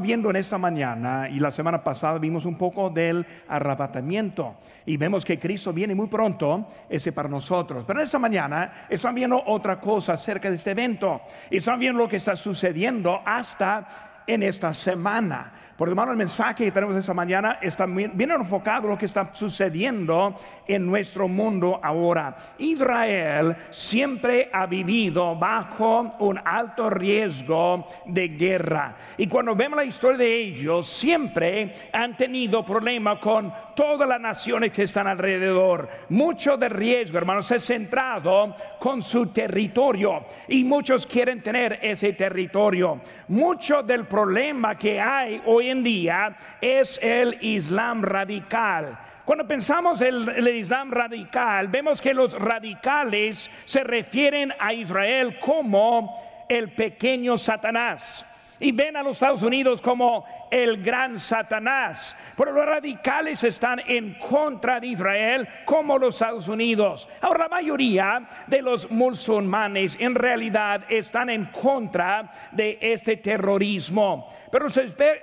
viendo en esta mañana y la semana pasada vimos un poco del arrebatamiento y vemos que Cristo viene muy pronto, ese para nosotros. Pero en esta mañana están viendo otra cosa acerca de este evento y están viendo lo que está sucediendo hasta en esta semana. Por hermano, el mensaje que tenemos esta mañana está bien enfocado en lo que está sucediendo en nuestro mundo ahora. Israel siempre ha vivido bajo un alto riesgo de guerra. Y cuando vemos la historia de ellos, siempre han tenido problemas con todas las naciones que están alrededor. Mucho de riesgo, hermanos, es centrado con su territorio. Y muchos quieren tener ese territorio. Mucho del problema que hay hoy en día es el Islam radical. Cuando pensamos en el, Islam radical, vemos que los radicales se refieren a Israel como el pequeño Satanás y ven a los Estados Unidos como el gran Satanás. Pero los radicales están en contra de Israel como los Estados Unidos. Ahora la mayoría de los musulmanes en realidad están en contra de este terrorismo. Pero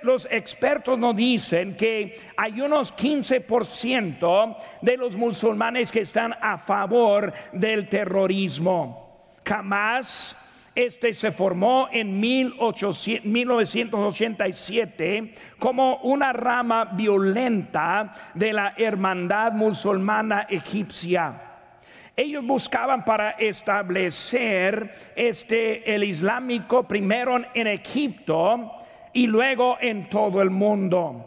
los, expertos nos dicen que hay unos 15% de los musulmanes que están a favor del terrorismo. Jamás este se formó en 1987 como una rama violenta de la hermandad musulmana egipcia. Ellos buscaban para establecer este el islámico primero en Egipto y luego en todo el mundo.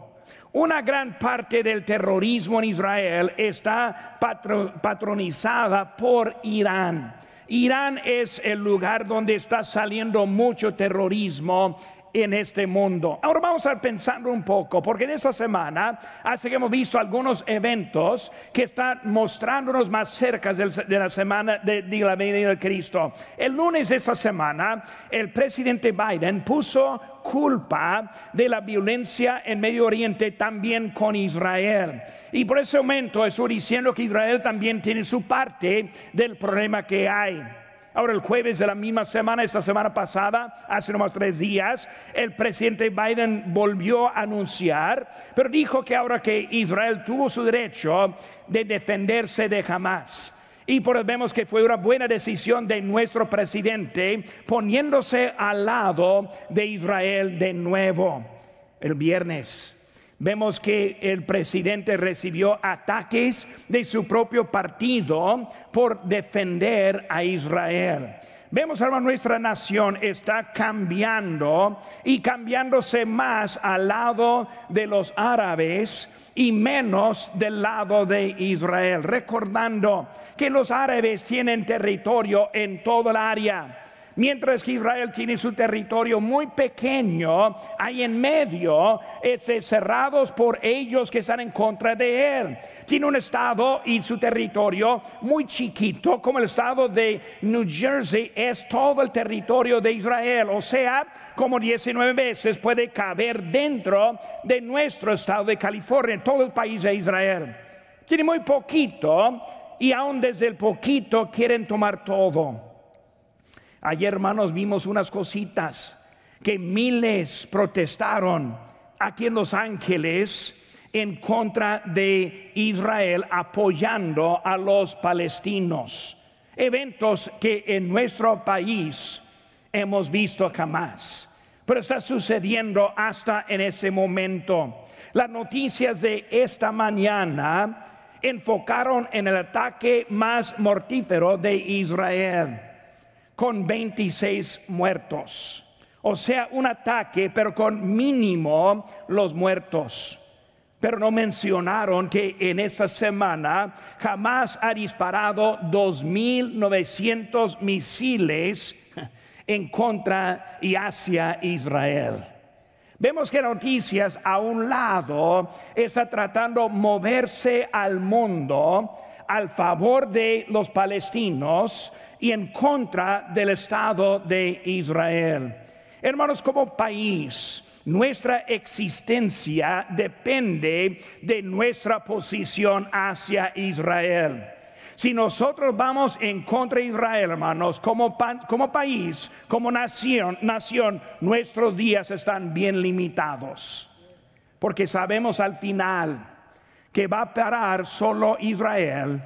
Una gran parte del terrorismo en Israel está patronizada por Irán. Irán es el lugar donde está saliendo mucho terrorismo en este mundo. Ahora vamos a pensando un poco, porque en esta semana, hace que hemos visto algunos eventos que están mostrándonos más cerca de la semana de, de la venida de Cristo. El lunes de esta semana, el presidente Biden puso culpa de la violencia en Medio Oriente también con Israel. Y por ese momento estoy diciendo que Israel también tiene su parte del problema que hay. Ahora el jueves de la misma semana, esta semana pasada, hace unos tres días, el presidente Biden volvió a anunciar, pero dijo que ahora que Israel tuvo su derecho de defenderse de Hamas. Y por eso vemos que fue una buena decisión de nuestro presidente poniéndose al lado de Israel de nuevo. El viernes vemos que el presidente recibió ataques de su propio partido por defender a Israel. Vemos, hermano, nuestra nación está cambiando y cambiándose más al lado de los árabes y menos del lado de Israel, recordando que los árabes tienen territorio en toda el área Mientras que Israel tiene su territorio muy pequeño, ahí en medio, es cerrados por ellos que están en contra de él. Tiene un estado y su territorio muy chiquito, como el estado de New Jersey es todo el territorio de Israel. O sea, como 19 veces puede caber dentro de nuestro estado de California, en todo el país de Israel. Tiene muy poquito y aún desde el poquito quieren tomar todo. Ayer, hermanos, vimos unas cositas que miles protestaron aquí en Los Ángeles en contra de Israel apoyando a los palestinos. Eventos que en nuestro país hemos visto jamás. Pero está sucediendo hasta en ese momento. Las noticias de esta mañana enfocaron en el ataque más mortífero de Israel con 26 muertos. O sea, un ataque, pero con mínimo los muertos. Pero no mencionaron que en esta semana jamás ha disparado 2.900 misiles en contra y hacia Israel. Vemos que noticias a un lado está tratando moverse al mundo al favor de los palestinos y en contra del Estado de Israel. Hermanos, como país, nuestra existencia depende de nuestra posición hacia Israel. Si nosotros vamos en contra de Israel, hermanos, como, como país, como nación, nación, nuestros días están bien limitados. Porque sabemos al final que va a parar solo Israel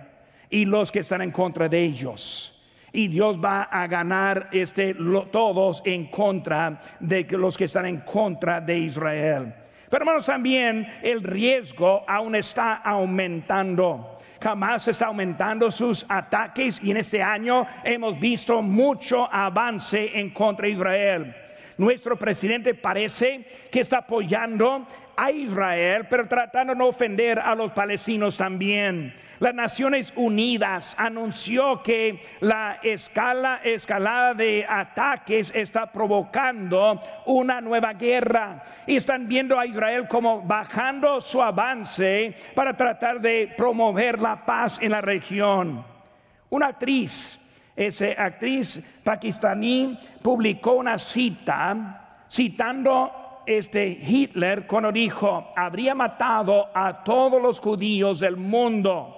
y los que están en contra de ellos. Y Dios va a ganar este, todos en contra de los que están en contra de Israel. Pero hermanos, también el riesgo aún está aumentando. Jamás está aumentando sus ataques y en este año hemos visto mucho avance en contra de Israel. Nuestro presidente parece que está apoyando a Israel, pero tratando de no ofender a los palestinos también. Las Naciones Unidas anunció que la escala, escalada de ataques está provocando una nueva guerra y están viendo a Israel como bajando su avance para tratar de promover la paz en la región. Una actriz, esa actriz pakistaní, publicó una cita citando este Hitler cuando dijo, habría matado a todos los judíos del mundo,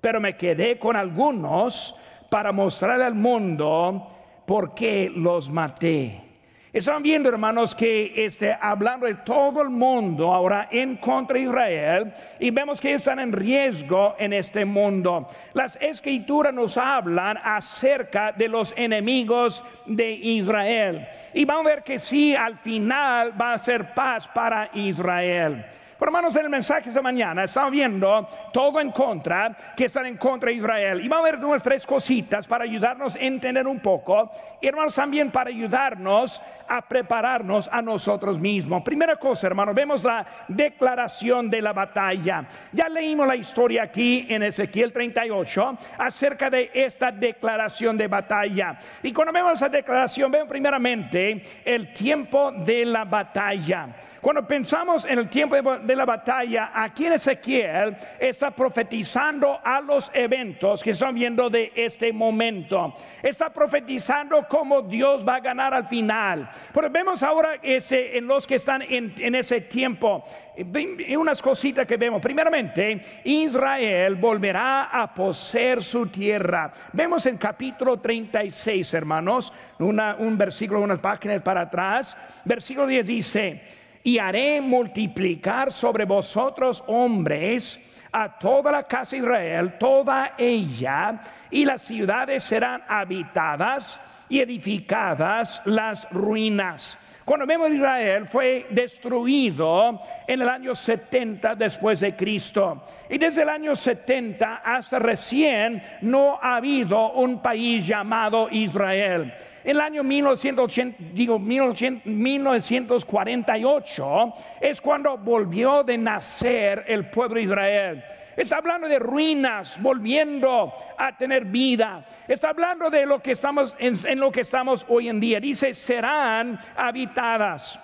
pero me quedé con algunos para mostrar al mundo por qué los maté. Están viendo, hermanos, que este, hablando de todo el mundo ahora en contra de Israel y vemos que están en riesgo en este mundo. Las escrituras nos hablan acerca de los enemigos de Israel y vamos a ver que sí, al final va a ser paz para Israel. Pero hermanos, en el mensaje de esta mañana estamos viendo todo en contra, que están en contra de Israel. Y vamos a ver unas tres cositas para ayudarnos a entender un poco. Y hermanos, también para ayudarnos a prepararnos a nosotros mismos. Primera cosa, hermanos, vemos la declaración de la batalla. Ya leímos la historia aquí en Ezequiel 38 acerca de esta declaración de batalla. Y cuando vemos esa declaración, vemos primeramente el tiempo de la batalla. Cuando pensamos en el tiempo de la batalla, aquí en Ezequiel está profetizando a los eventos que están viendo de este momento. Está profetizando cómo Dios va a ganar al final. Pero vemos ahora en los que están en, ese tiempo, unas cositas que vemos. Primeramente, Israel volverá a poseer su tierra. Vemos en capítulo 36, hermanos, un versículo, unas páginas para atrás. Versículo 10 dice, y haré multiplicar sobre vosotros hombres a toda la casa de Israel, toda ella, y las ciudades serán habitadas y edificadas las ruinas. Cuando vemos Israel fue destruido en el año 70 después de Cristo. Y desde el año 70 hasta recién no ha habido un país llamado Israel. En el año 1948 es cuando volvió de nacer el pueblo de Israel. Está hablando de ruinas volviendo a tener vida. Está hablando de lo que estamos en, lo que estamos hoy en día. Dice serán habitadas.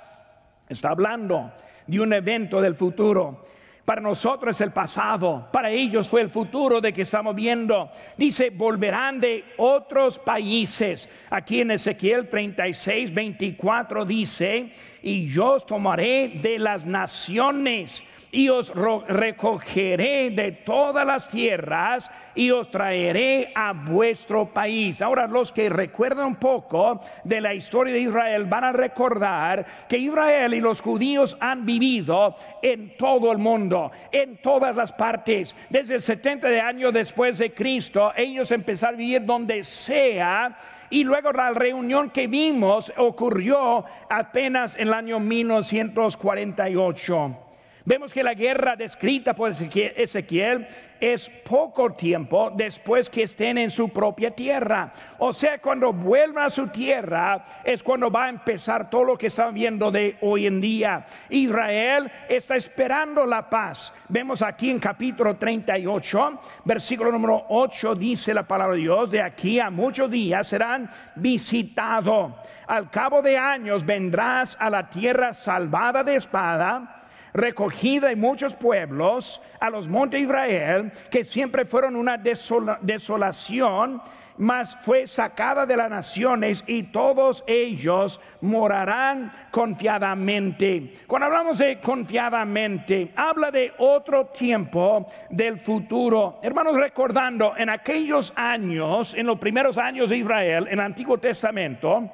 Está hablando de un evento del futuro. Para nosotros es el pasado, para ellos fue el futuro de que estamos viendo. Dice, volverán de otros países. Aquí en Ezequiel 36, 24 dice, y yo os tomaré de las naciones y os recogeré de todas las tierras y os traeré a vuestro país. Ahora los que recuerdan un poco de la historia de Israel van a recordar que Israel y los judíos han vivido en todo el mundo, en todas las partes. Desde el 70 de años después de Cristo, ellos empezaron a vivir donde sea y luego la reunión que vimos ocurrió apenas en el año 1948. Vemos que la guerra descrita por Ezequiel es poco tiempo después que estén en su propia tierra. O sea, cuando vuelvan a su tierra es cuando va a empezar todo lo que están viendo de hoy en día. Israel está esperando la paz. Vemos aquí en capítulo 38, versículo número 8, dice la palabra de Dios, de aquí a muchos días serán visitados. Al cabo de años vendrás a la tierra salvada de espada recogida de muchos pueblos a los montes de Israel, que siempre fueron una desolación mas fue sacada de las naciones y todos ellos morarán confiadamente. Cuando hablamos de confiadamente, habla de otro tiempo del futuro. Hermanos, recordando en aquellos años, en los primeros años de Israel, en el Antiguo Testamento,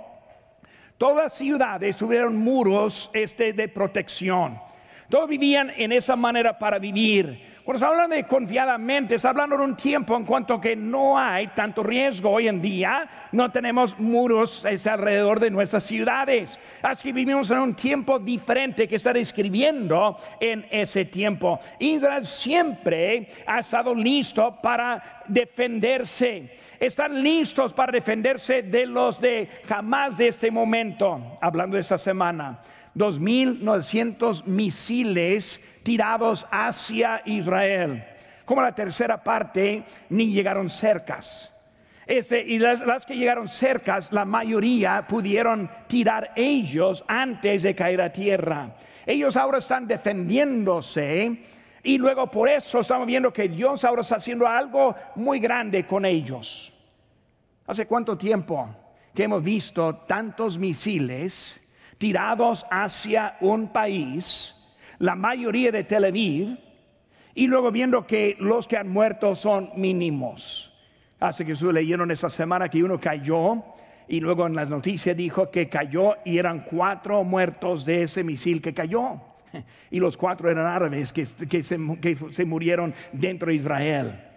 todas ciudades tuvieron muros este, de protección. Todos vivían en esa manera para vivir. Cuando se habla de confiadamente, está hablando de un tiempo en cuanto que no hay tanto riesgo hoy en día, no tenemos muros alrededor de nuestras ciudades. Así que vivimos en un tiempo diferente que está describiendo en ese tiempo. Israel siempre ha estado listo para defenderse. Están listos para defenderse de los de jamás de este momento, hablando de esta semana. 2.900 misiles tirados hacia Israel. Como la tercera parte, ni llegaron cercas. Este, y las, las, que llegaron cercas, la mayoría pudieron tirar ellos antes de caer a tierra. Ellos ahora están defendiéndose y luego por eso estamos viendo que Dios ahora está haciendo algo muy grande con ellos. ¿Hace cuánto tiempo que hemos visto tantos misiles tirados hacia un país, la mayoría de Tel Aviv, y luego viendo que los que han muerto son mínimos. Hace que estuve leyeron esta semana que uno cayó y luego en las noticias dijo que cayó y eran cuatro muertos de ese misil que cayó. Y los cuatro eran árabes que, que, se, que se murieron dentro de Israel.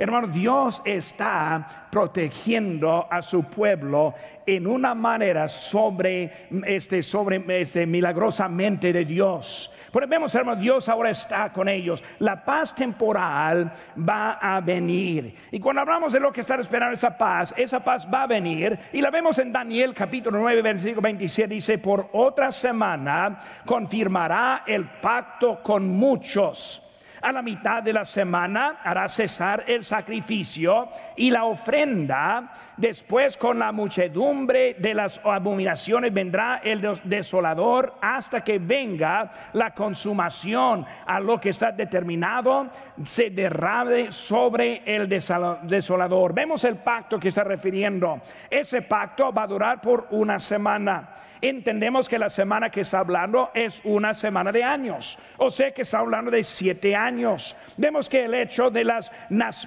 Hermano, Dios está protegiendo a su pueblo en una manera sobre este, sobre este, milagrosamente de Dios. Pero vemos, hermano, Dios ahora está con ellos. La paz temporal va a venir. Y cuando hablamos de lo que está esperando esa paz, esa paz va a venir. Y la vemos en Daniel capítulo 9, versículo 27. Dice, por otra semana confirmará el pacto con muchos a la mitad de la semana hará cesar el sacrificio y la ofrenda. Después con la muchedumbre de las abominaciones vendrá el desolador hasta que venga la consumación a lo que está determinado se derrame sobre el desolador. Vemos el pacto que está refiriendo. Ese pacto va a durar por una semana entendemos que la semana que está hablando es una semana de años, o sea que está hablando de siete años. Vemos que el hecho de las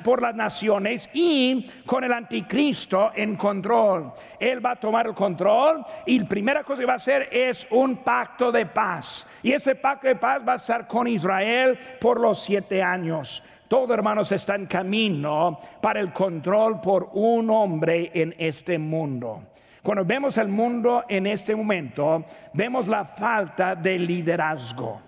por las naciones y con el anticristo en control, él va a tomar el control y la primera cosa que va a hacer es un pacto de paz. Y ese pacto de paz va a estar con Israel por los siete años. Todo hermanos está en camino para el control por un hombre en este mundo. Cuando vemos el mundo en este momento, vemos la falta de liderazgo.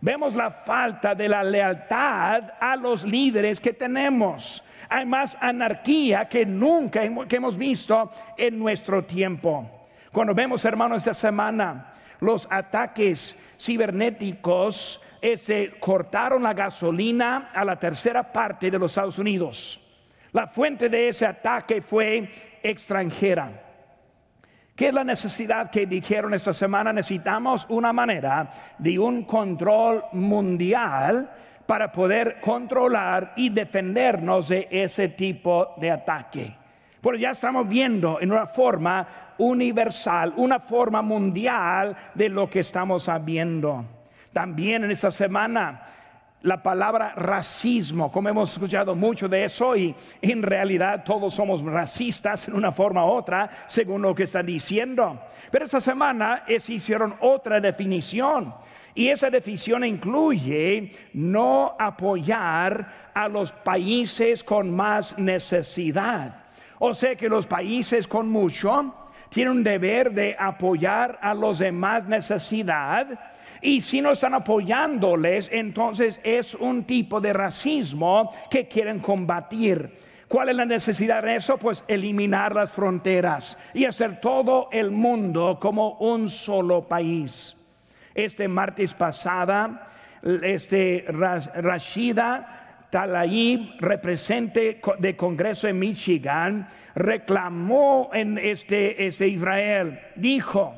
Vemos la falta de la lealtad a los líderes que tenemos. Hay más anarquía que nunca que hemos visto en nuestro tiempo. Cuando vemos, hermanos, esta semana los ataques cibernéticos este, cortaron la gasolina a la tercera parte de los Estados Unidos. La fuente de ese ataque fue extranjera. ¿Qué es la necesidad que dijeron esta semana? Necesitamos una manera de un control mundial para poder controlar y defendernos de ese tipo de ataque. Pero ya estamos viendo en una forma universal, una forma mundial de lo que estamos viendo. También en esta semana la palabra racismo, como hemos escuchado mucho de eso y en realidad todos somos racistas en una forma u otra, según lo que están diciendo. Pero esta semana es, hicieron otra definición y esa definición incluye no apoyar a los países con más necesidad. O sea que los países con mucho tienen un deber de apoyar a los de más necesidad y si no están apoyándoles, entonces es un tipo de racismo que quieren combatir. ¿Cuál es la necesidad de eso? Pues eliminar las fronteras y hacer todo el mundo como un solo país. Este martes pasada, este Rashida Talayib, representante de Congreso en Michigan, reclamó en este, este Israel, dijo,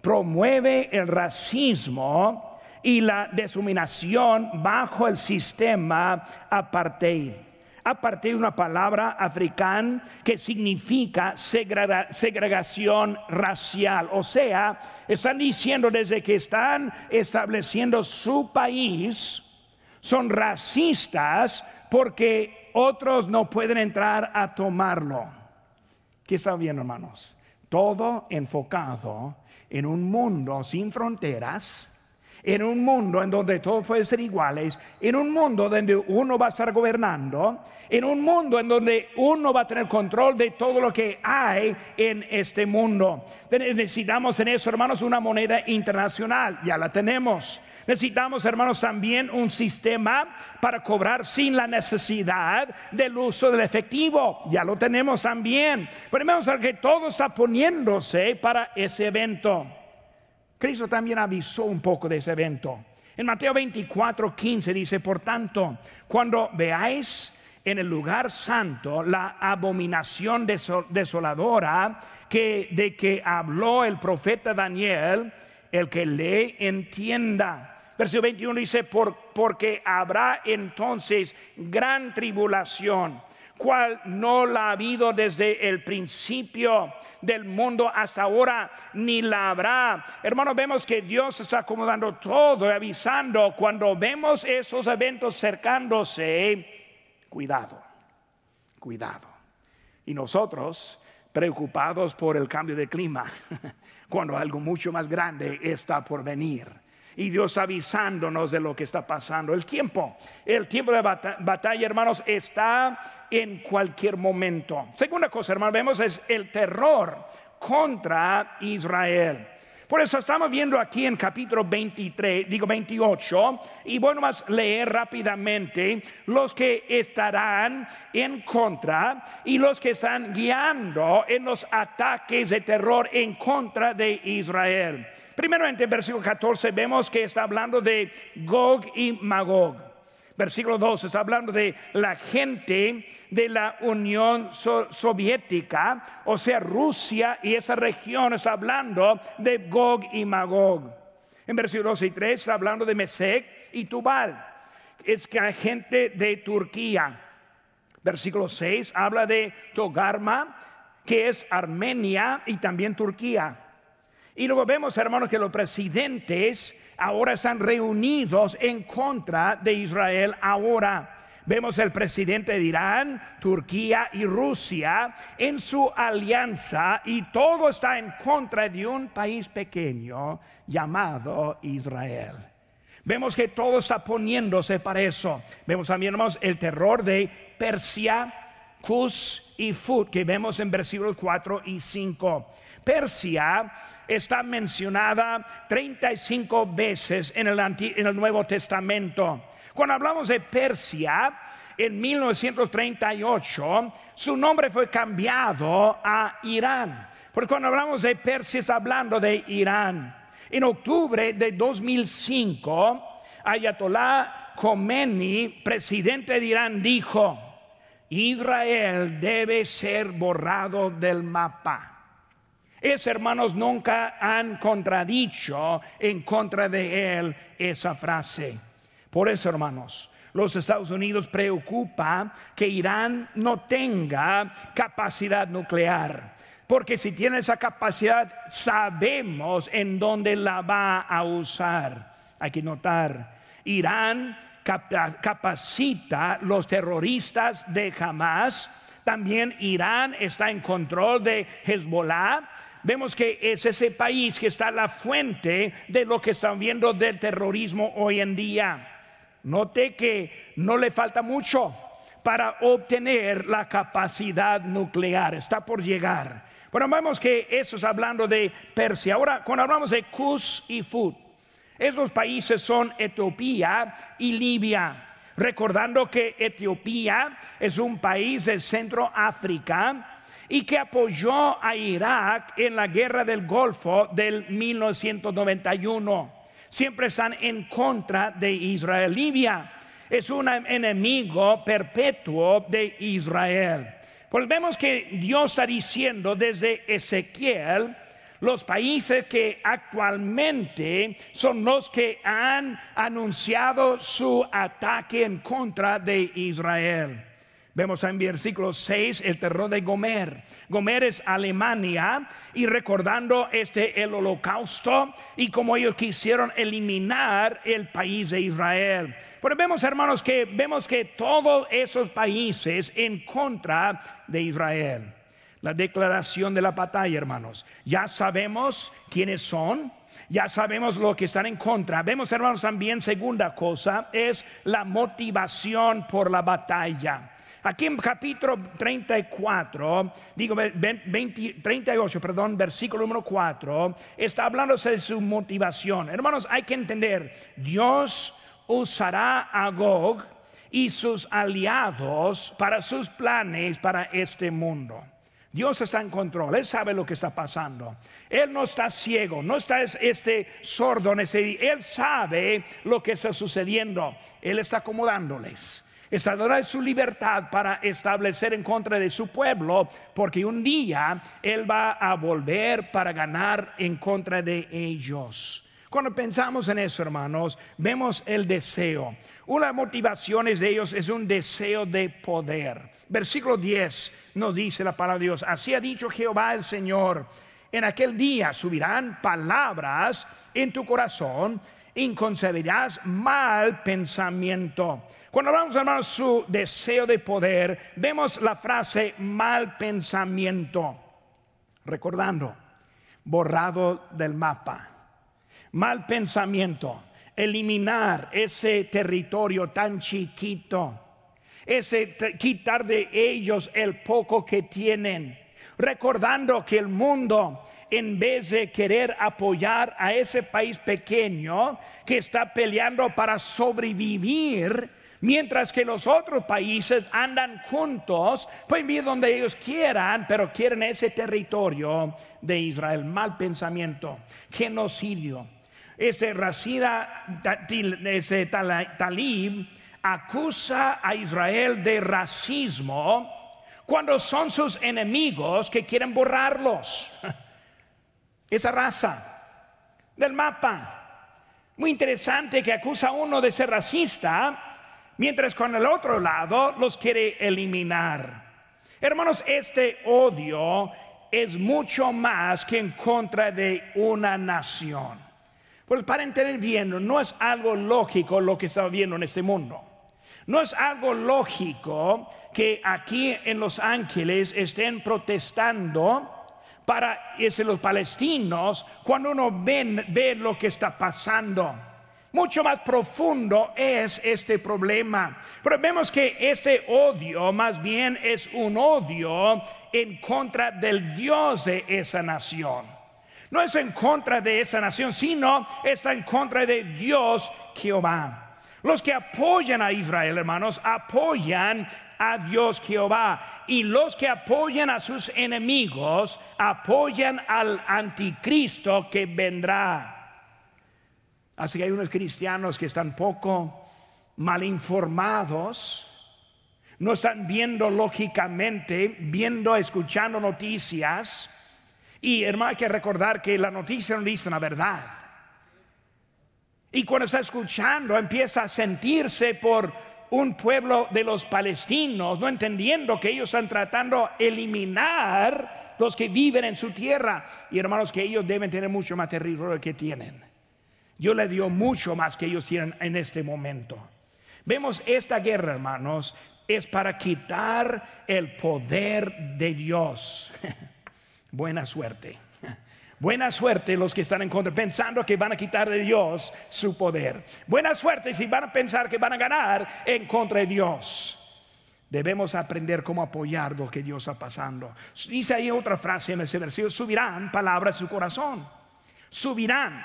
promueve el racismo y la deshuminación bajo el sistema apartheid. Apartheid es una palabra africana que significa segregación racial. O sea, están diciendo desde que están estableciendo su país, son racistas porque otros no pueden entrar a tomarlo. ¿Qué está viendo, hermanos? Todo enfocado en un mundo sin fronteras, en un mundo en donde todos pueden ser iguales, en un mundo donde uno va a estar gobernando, en un mundo en donde uno va a tener control de todo lo que hay en este mundo. Necesitamos en eso, hermanos, una moneda internacional, ya la tenemos. Necesitamos, hermanos, también un sistema para cobrar sin la necesidad del uso del efectivo. Ya lo tenemos también. Pero que todo está poniéndose para ese evento. Cristo también avisó un poco de ese evento. En Mateo 24, 15 dice, por tanto, cuando veáis en el lugar santo la abominación desoladora que, de que habló el profeta Daniel, el que le entienda. Versículo 21 dice, Por, porque habrá entonces gran tribulación, cual no la ha habido desde el principio del mundo hasta ahora, ni la habrá. Hermanos, vemos que Dios está acomodando todo y avisando cuando vemos esos eventos cercándose, cuidado, cuidado. Y nosotros preocupados por el cambio de clima, cuando algo mucho más grande está por venir y Dios avisándonos de lo que está pasando. El tiempo, el tiempo de batalla, hermanos, está en cualquier momento. Segunda cosa, hermanos, vemos es el terror contra Israel. Por eso estamos viendo aquí en capítulo 23, digo 28, y bueno, más leer rápidamente los que estarán en contra y los que están guiando en los ataques de terror en contra de Israel. Primeramente, en versículo 14 vemos que está hablando de Gog y Magog. Versículo 2 está hablando de la gente de la Unión Soviética, o sea, Rusia y esa región está hablando de Gog y Magog. En versículo 2 y 3 está hablando de Mesec y Tubal. Es que hay gente de Turquía. Versículo 6 habla de Togarma, que es Armenia y también Turquía. Y luego vemos, hermanos, que los presidentes ahora están reunidos en contra de Israel ahora. Vemos el presidente de Irán, Turquía y Rusia en su alianza y todo está en contra de un país pequeño llamado Israel. Vemos que todo está poniéndose para eso. Vemos también, hermanos, el terror de Persia, Cus y Fut que vemos en versículos 4 y 5. Persia está mencionada 35 veces en el, en el Nuevo Testamento. Cuando hablamos de Persia, en 1938, su nombre fue cambiado a Irán. Porque cuando hablamos de Persia, está hablando de Irán. En octubre de 2005, Ayatollah Khomeini, presidente de Irán, dijo, Israel debe ser borrado del mapa. Es hermanos nunca han contradicho en contra de él esa frase. Por eso, hermanos, los Estados Unidos preocupa que Irán no tenga capacidad nuclear. Porque si tiene esa capacidad, sabemos en dónde la va a usar. Hay que notar, Irán capacita los terroristas de Hamas. También Irán está en control de Hezbollah vemos que es ese país que está la fuente de lo que están viendo del terrorismo hoy en día. Note que no le falta mucho para obtener la capacidad nuclear, está por llegar. Bueno, vemos que eso es hablando de Persia. Ahora, cuando hablamos de Cus y Fut, esos países son Etiopía y Libia. Recordando que Etiopía es un país de Centro África y que apoyó a Irak en la guerra del Golfo del 1991. Siempre están en contra de Israel. Libia es un enemigo perpetuo de Israel. Pues vemos que Dios está diciendo desde Ezequiel, los países que actualmente son los que han anunciado su ataque en contra de Israel. Vemos en versículo 6 el terror de Gomer. Gomer es Alemania y recordando este el holocausto y como ellos quisieron eliminar el país de Israel. Pero vemos hermanos que vemos que todos esos países en contra de Israel. La declaración de la batalla, hermanos. Ya sabemos quiénes son, ya sabemos lo que están en contra. Vemos, hermanos, también segunda cosa es la motivación por la batalla. Aquí en capítulo 34, digo 38, perdón, versículo número 4, está hablándose de su motivación. Hermanos, hay que entender, Dios usará a Gog y sus aliados para sus planes para este mundo. Dios está en control, Él sabe lo que está pasando. Él no está ciego, no está este sordo, Él sabe lo que está sucediendo. Él está acomodándoles es su libertad para establecer en contra de su pueblo, porque un día Él va a volver para ganar en contra de ellos. Cuando pensamos en eso, hermanos, vemos el deseo. Una de las motivaciones de ellos es un deseo de poder. Versículo 10 nos dice la palabra de Dios, así ha dicho Jehová el Señor, en aquel día subirán palabras en tu corazón y concebirás mal pensamiento. Cuando hablamos, hermanos, su deseo de poder, vemos la frase mal pensamiento, recordando, borrado del mapa. Mal pensamiento, eliminar ese territorio tan chiquito, ese quitar de ellos el poco que tienen, recordando que el mundo en vez de querer apoyar a ese país pequeño que está peleando para sobrevivir, Mientras que los otros países andan juntos, pueden vivir donde ellos quieran, pero quieren ese territorio de Israel. Mal pensamiento, genocidio. Ese Racida, ese Talib acusa a Israel de racismo cuando son sus enemigos que quieren borrarlos. Esa raza del mapa. Muy interesante que acusa a uno de ser racista mientras con el otro lado los quiere eliminar. Hermanos, este odio es mucho más que en contra de una nación. Pues para entender bien, no es algo lógico lo que está viendo en este mundo. No es algo lógico que aquí en Los Ángeles estén protestando para ese, los palestinos cuando uno ve, ve lo que está pasando. Mucho más profundo es este problema. Pero vemos que ese odio más bien es un odio en contra del Dios de esa nación. No es en contra de esa nación, sino está en contra de Dios Jehová. Los que apoyan a Israel, hermanos, apoyan a Dios Jehová. Y los que apoyan a sus enemigos, apoyan al anticristo que vendrá. Así que hay unos cristianos que están poco mal informados, no están viendo lógicamente, viendo, escuchando noticias. Y hermano, hay que recordar que la noticia no dice la verdad. Y cuando está escuchando, empieza a sentirse por un pueblo de los palestinos, no entendiendo que ellos están tratando de eliminar los que viven en su tierra. Y hermanos, que ellos deben tener mucho más territorio que tienen. Dios le dio mucho más que ellos tienen en este momento. Vemos esta guerra, hermanos, es para quitar el poder de Dios. Buena suerte. Buena suerte los que están en contra, pensando que van a quitar de Dios su poder. Buena suerte si van a pensar que van a ganar en contra de Dios. Debemos aprender cómo apoyar lo que Dios está pasando. Dice ahí otra frase en ese versículo, subirán palabras a su corazón. Subirán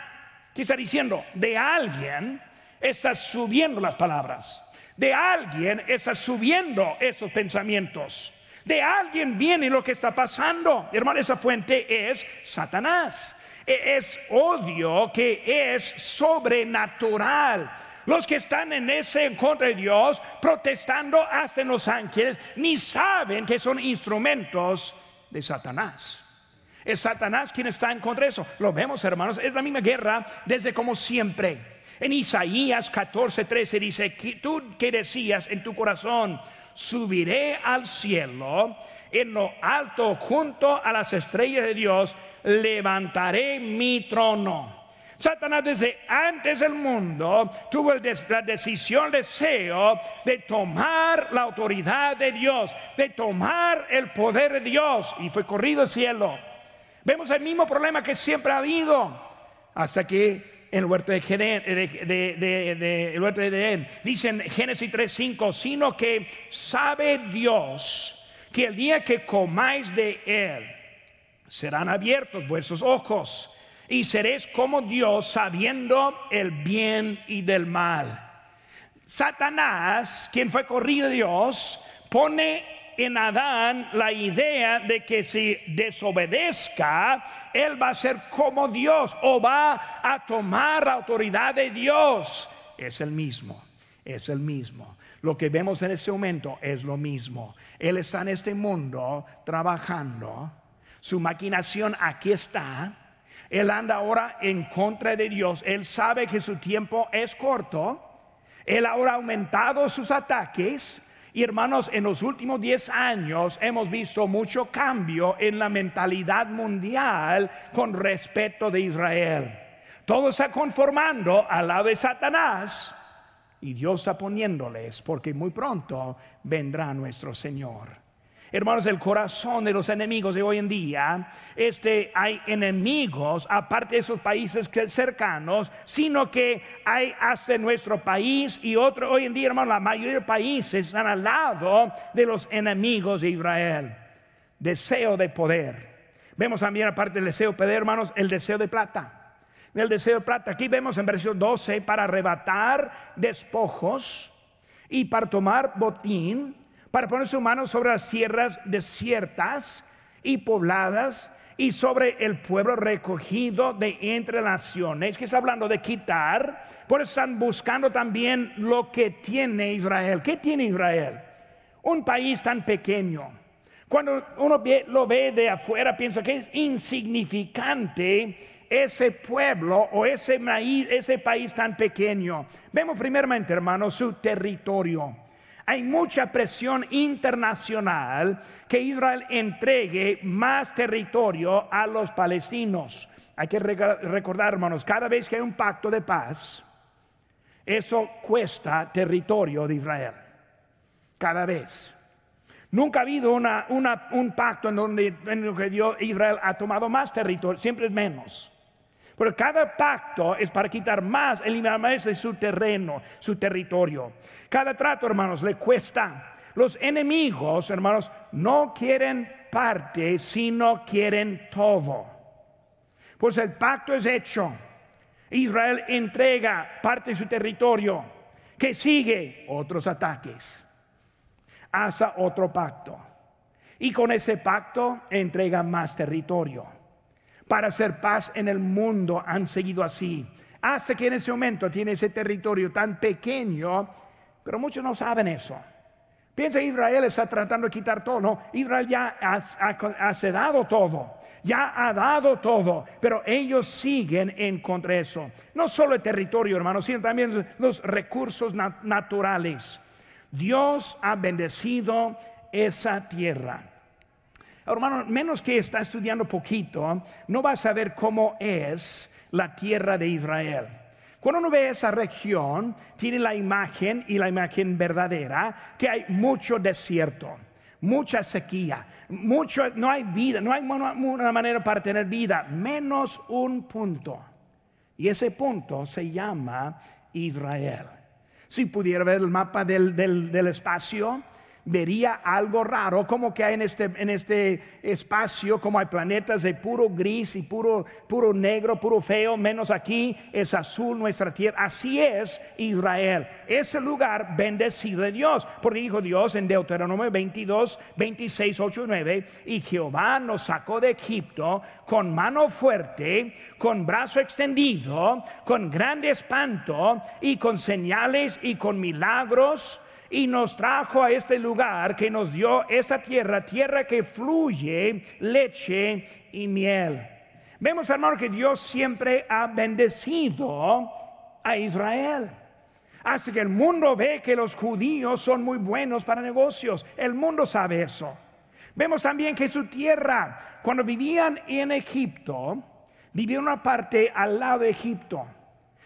¿Qué está diciendo? De alguien está subiendo las palabras. De alguien está subiendo esos pensamientos. De alguien viene lo que está pasando. Hermano, esa fuente es Satanás. E-, es odio que es sobrenatural. Los que están en ese en contra de Dios, protestando hasta en los ángeles, ni saben que son instrumentos de Satanás. Es Satanás quien está en contra de eso. Lo vemos, hermanos, es la misma guerra desde como siempre. En Isaías 14, 13 dice, tú que decías en tu corazón, subiré al cielo, en lo alto junto a las estrellas de Dios, levantaré mi trono. Satanás desde antes del mundo tuvo la decisión, el deseo de tomar la autoridad de Dios, de tomar el poder de Dios y fue corrido al cielo. Vemos el mismo problema que siempre ha habido hasta que en el huerto de, Edén. Dice Génesis 3:5, sino que sabe Dios que el día que comáis de él, serán abiertos vuestros ojos y seréis como Dios sabiendo el bien y del mal. Satanás, quien fue corrido de Dios, pone en Adán la idea de que si desobedezca, él va a ser como Dios o va a tomar la autoridad de Dios. Es el mismo, es el mismo. Lo que vemos en este momento es lo mismo. Él está en este mundo trabajando. Su maquinación aquí está. Él anda ahora en contra de Dios. Él sabe que su tiempo es corto. Él ahora ha aumentado sus ataques y hermanos, en los últimos 10 años hemos visto mucho cambio en la mentalidad mundial con respecto de Israel. Todo está conformando al lado de Satanás y Dios está poniéndoles porque muy pronto vendrá nuestro Señor. Hermanos, el corazón de los enemigos de hoy en día, este, hay enemigos, aparte de esos países cercanos, sino que hay hasta nuestro país y otro, hoy en día, hermanos, la mayoría de países están al lado de los enemigos de Israel. Deseo de poder. Vemos también, aparte del deseo de poder, hermanos, el deseo de plata. El deseo de plata. Aquí vemos en versículo 12 para arrebatar despojos y para tomar botín para poner su mano sobre las tierras desiertas y pobladas y sobre el pueblo recogido de entre naciones, que está hablando de quitar, por eso están buscando también lo que tiene Israel. ¿Qué tiene Israel? Un país tan pequeño. Cuando uno lo ve de afuera, piensa que es insignificante ese pueblo o ese, ese país tan pequeño. Vemos primeramente, hermanos, su territorio. Hay mucha presión internacional que Israel entregue más territorio a los palestinos. Hay que recordar, hermanos, cada vez que hay un pacto de paz, eso cuesta territorio de Israel. Cada vez. Nunca ha habido un pacto en donde en Israel ha tomado más territorio, siempre es menos. Pero cada pacto es para quitar más, eliminar más de su terreno, su territorio. Cada trato, hermanos, le cuesta. Los enemigos, hermanos, no quieren parte, sino quieren todo. Pues el pacto es hecho. Israel entrega parte de su territorio, que sigue otros ataques, hasta otro pacto. Y con ese pacto entrega más territorio para hacer paz en el mundo han seguido así. Hasta que en ese momento tiene ese territorio tan pequeño, pero muchos no saben eso. Piensa Israel está tratando de quitar todo, no, Israel ya ha, ha, todo, ya ha dado todo, pero ellos siguen en contra de eso. No solo el territorio, hermanos, sino también los recursos naturales. Dios ha bendecido esa tierra. Hermano, menos que está estudiando poquito, no va a saber cómo es la tierra de Israel. Cuando uno ve esa región, tiene la imagen y la imagen verdadera que hay mucho desierto, mucha sequía, mucho, no hay vida, no hay una manera para tener vida, menos un punto. Y ese punto se llama Israel. Si pudiera ver el mapa del, del espacio, vería algo raro, como que hay en este, en este espacio, como hay planetas de puro gris y puro, puro negro, puro feo, menos aquí es azul nuestra tierra. Así es Israel, ese lugar bendecido de Dios, porque dijo Dios en Deuteronomio 22, 26, 8 y 9, y Jehová nos sacó de Egipto con mano fuerte, con brazo extendido, con grande espanto y con señales y con milagros y nos trajo a este lugar que nos dio esa tierra, tierra que fluye leche y miel. Vemos, hermano, que Dios siempre ha bendecido a Israel. Así que el mundo ve que los judíos son muy buenos para negocios. El mundo sabe eso. Vemos también que su tierra, cuando vivían en Egipto, vivían una parte al lado de Egipto.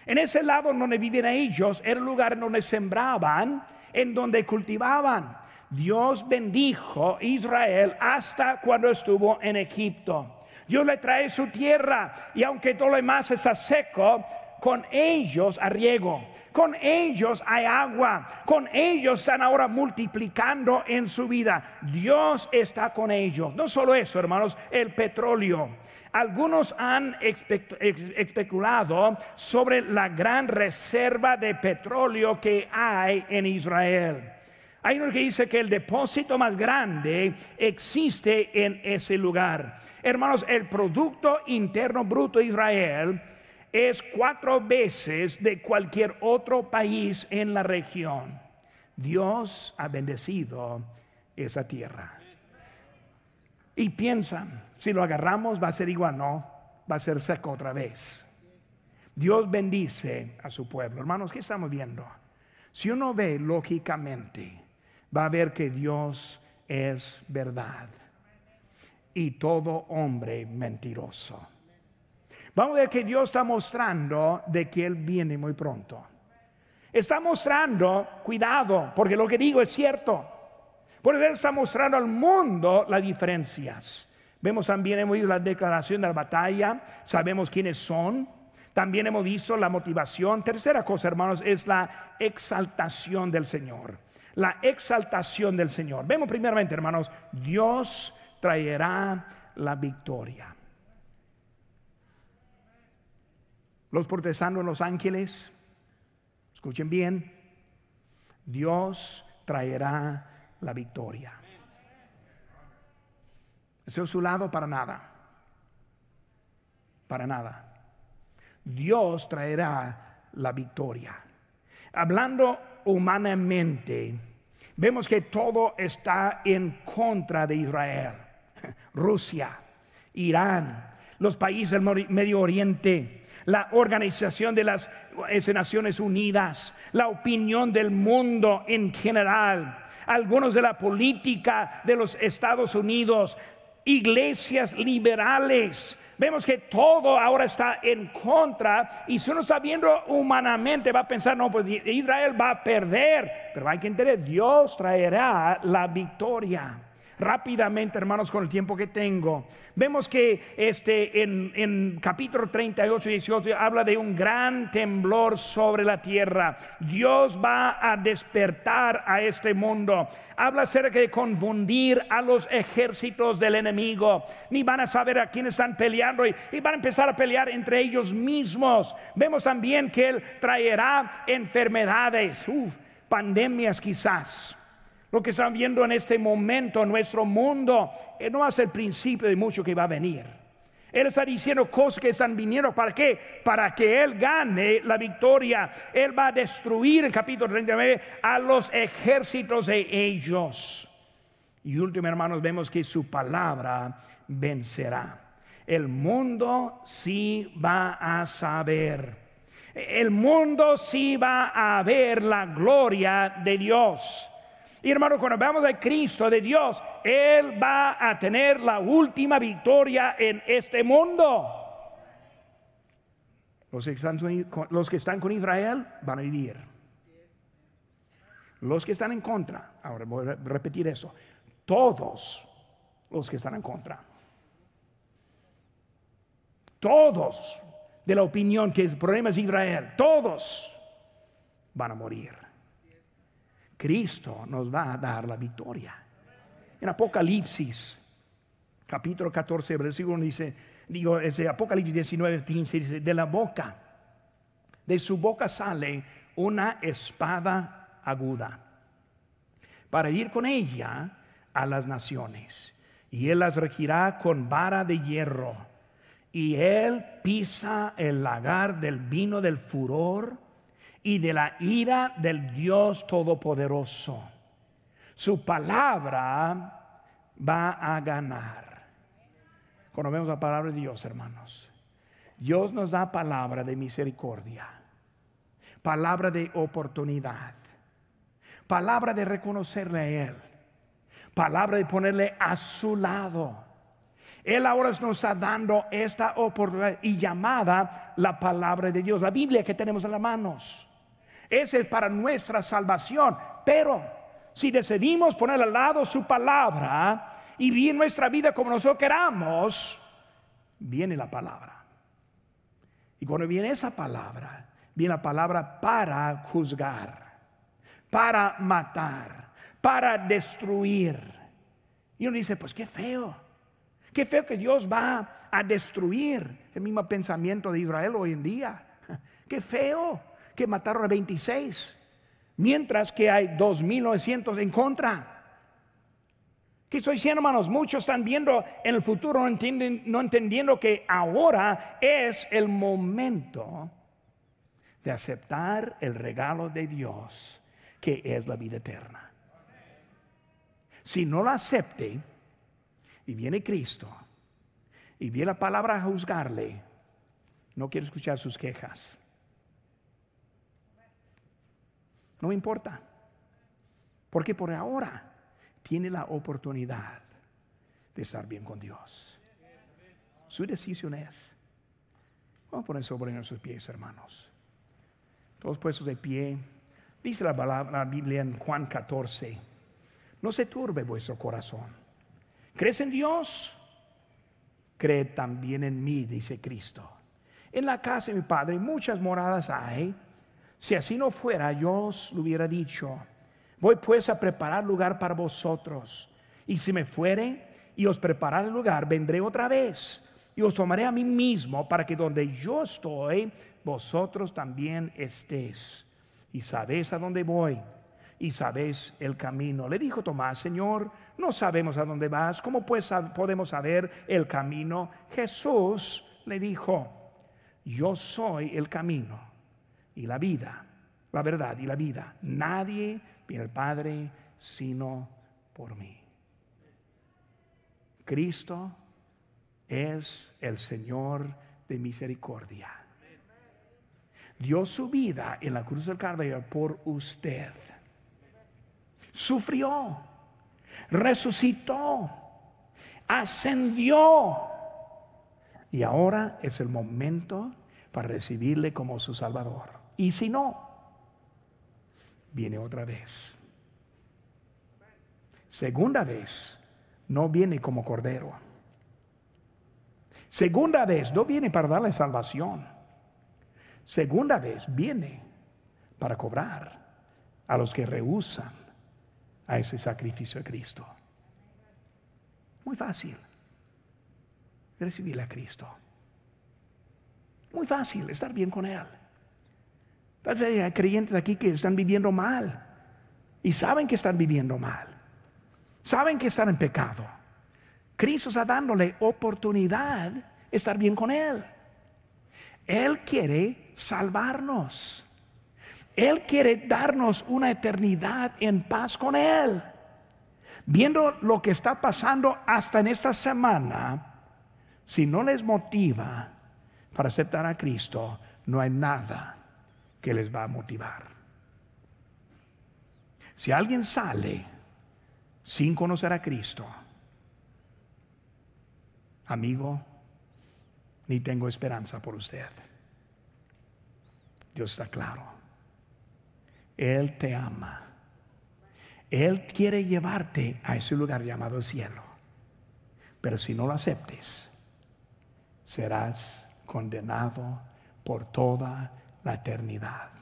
En ese lado donde vivían ellos era el lugar donde sembraban, en donde cultivaban. Dios bendijo Israel hasta cuando estuvo en Egipto. Dios le trae su tierra y aunque todo lo demás está seco, con ellos a riego, con ellos hay agua, con ellos están ahora multiplicando en su vida. Dios está con ellos. No solo eso, hermanos, el petróleo. Algunos han especulado sobre la gran reserva de petróleo que hay en Israel. Hay uno que dice que el depósito más grande existe en ese lugar. Hermanos, el Producto Interno Bruto de Israel es cuatro veces de cualquier otro país en la región. Dios ha bendecido esa tierra. Y piensan, si lo agarramos va a ser igual, no, va a ser seco otra vez. Dios bendice a su pueblo. Hermanos, ¿qué estamos viendo? Si uno ve lógicamente, va a ver que Dios es verdad y todo hombre mentiroso. Vamos a ver que Dios está mostrando de que Él viene muy pronto. Está mostrando, cuidado, porque lo que digo es cierto. Porque Él está mostrando al mundo las diferencias. Vemos también, hemos visto la declaración de la batalla, sabemos quiénes son. También hemos visto la motivación. Tercera cosa, hermanos, es la exaltación del Señor. La exaltación del Señor. Vemos primeramente, hermanos, Dios traerá la victoria. Los protestantes, los ángeles, escuchen bien, Dios traerá la victoria. Ese es su lado para nada. Para nada. Dios traerá la victoria. Hablando humanamente, vemos que todo está en contra de Israel. Rusia, Irán, los países del Medio Oriente, la organización de las Naciones Unidas, la opinión del mundo en general, algunos de la política de los Estados Unidos, iglesias liberales. Vemos que todo ahora está en contra y si uno está viendo humanamente va a pensar, no, pues Israel va a perder, pero hay que entender, Dios traerá la victoria rápidamente, hermanos, con el tiempo que tengo. Vemos que este, en, en capítulo 38 y 18 habla de un gran temblor sobre la tierra. Dios va a despertar a este mundo. Habla acerca de confundir a los ejércitos del enemigo. Ni van a saber a quién están peleando y, van a empezar a pelear entre ellos mismos. Vemos también que Él traerá enfermedades, pandemias quizás lo que están viendo en este momento en nuestro mundo eh, no es el principio de mucho que va a venir. Él está diciendo cosas que están viniendo. ¿Para qué? Para que Él gane la victoria. Él va a destruir, en capítulo 39, a los ejércitos de ellos. Y último, hermanos, vemos que su palabra vencerá. El mundo sí va a saber. El mundo sí va a ver la gloria de Dios. Y hermano, cuando hablamos de Cristo, de Dios, Él va a tener la última victoria en este mundo. Los que, están, los que están con Israel van a vivir. Los que están en contra, ahora voy a repetir eso, todos los que están en contra, todos de la opinión que el problema es Israel, todos van a morir. Cristo nos va a dar la victoria. En Apocalipsis, capítulo 14, versículo dice, digo, ese Apocalipsis 19, 15, dice, de la boca, de su boca sale una espada aguda para ir con ella a las naciones. Y él las regirá con vara de hierro. Y él pisa el lagar del vino del furor y de la ira del Dios Todopoderoso. Su palabra va a ganar. Cuando vemos la palabra de Dios, hermanos, Dios nos da palabra de misericordia, palabra de oportunidad, palabra de reconocerle a Él, palabra de ponerle a su lado. Él ahora nos está dando esta oportunidad y llamada la palabra de Dios, la Biblia que tenemos en las manos. Ese es para nuestra salvación. Pero si decidimos poner al lado su palabra y vivir nuestra vida como nosotros queramos, viene la palabra. Y cuando viene esa palabra, viene la palabra para juzgar, para matar, para destruir. Y uno dice, pues qué feo, qué feo que Dios va a destruir el mismo pensamiento de Israel hoy en día. Qué feo que mataron a 26, mientras que hay 2.900 en contra. ¿Qué estoy diciendo, hermanos? Muchos están viendo en el futuro, no, entienden, no entendiendo que ahora es el momento de aceptar el regalo de Dios, que es la vida eterna. Si no lo acepte y viene Cristo y viene la palabra a juzgarle, no quiero escuchar sus quejas. No importa. Porque por ahora tiene la oportunidad de estar bien con Dios. Su decisión es. Vamos a poner sobre nuestros pies, hermanos. Todos puestos de pie. Dice la, la Biblia en Juan 14. No se turbe vuestro corazón. ¿Crees en Dios? Cree también en mí, dice Cristo. En la casa de mi Padre muchas moradas hay. Si así no fuera, yo os lo hubiera dicho Voy pues a preparar lugar para vosotros. Y si me fuere y os preparar el lugar, vendré otra vez y os tomaré a mí mismo para que donde yo estoy, vosotros también estéis. Y sabéis a dónde voy y sabéis el camino. Le dijo Tomás, Señor, no sabemos a dónde vas, ¿cómo pues podemos saber el camino? Jesús le dijo, yo soy el camino y la vida, la verdad y la vida. Nadie viene el Padre sino por mí. Cristo es el Señor de misericordia. Dio su vida en la cruz del Calvario por usted. Sufrió, resucitó, ascendió. Y ahora es el momento para recibirle como su Salvador. Y si no, viene otra vez. Segunda vez, no viene como cordero. Segunda vez, no viene para darle salvación. Segunda vez, viene para cobrar a los que rehusan a ese sacrificio de Cristo. Muy fácil recibir a Cristo. Muy fácil estar bien con Él. Hay creyentes aquí que están viviendo mal y saben que están viviendo mal. Saben que están en pecado. Cristo está dándole oportunidad de estar bien con Él. Él quiere salvarnos. Él quiere darnos una eternidad en paz con Él. Viendo lo que está pasando hasta en esta semana, si no les motiva para aceptar a Cristo, no hay nada que les va a motivar. Si alguien sale sin conocer a Cristo, amigo, ni tengo esperanza por usted. Dios está claro. Él te ama. Él quiere llevarte a ese lugar llamado cielo. Pero si no lo aceptes, serás condenado por toda la eternidad.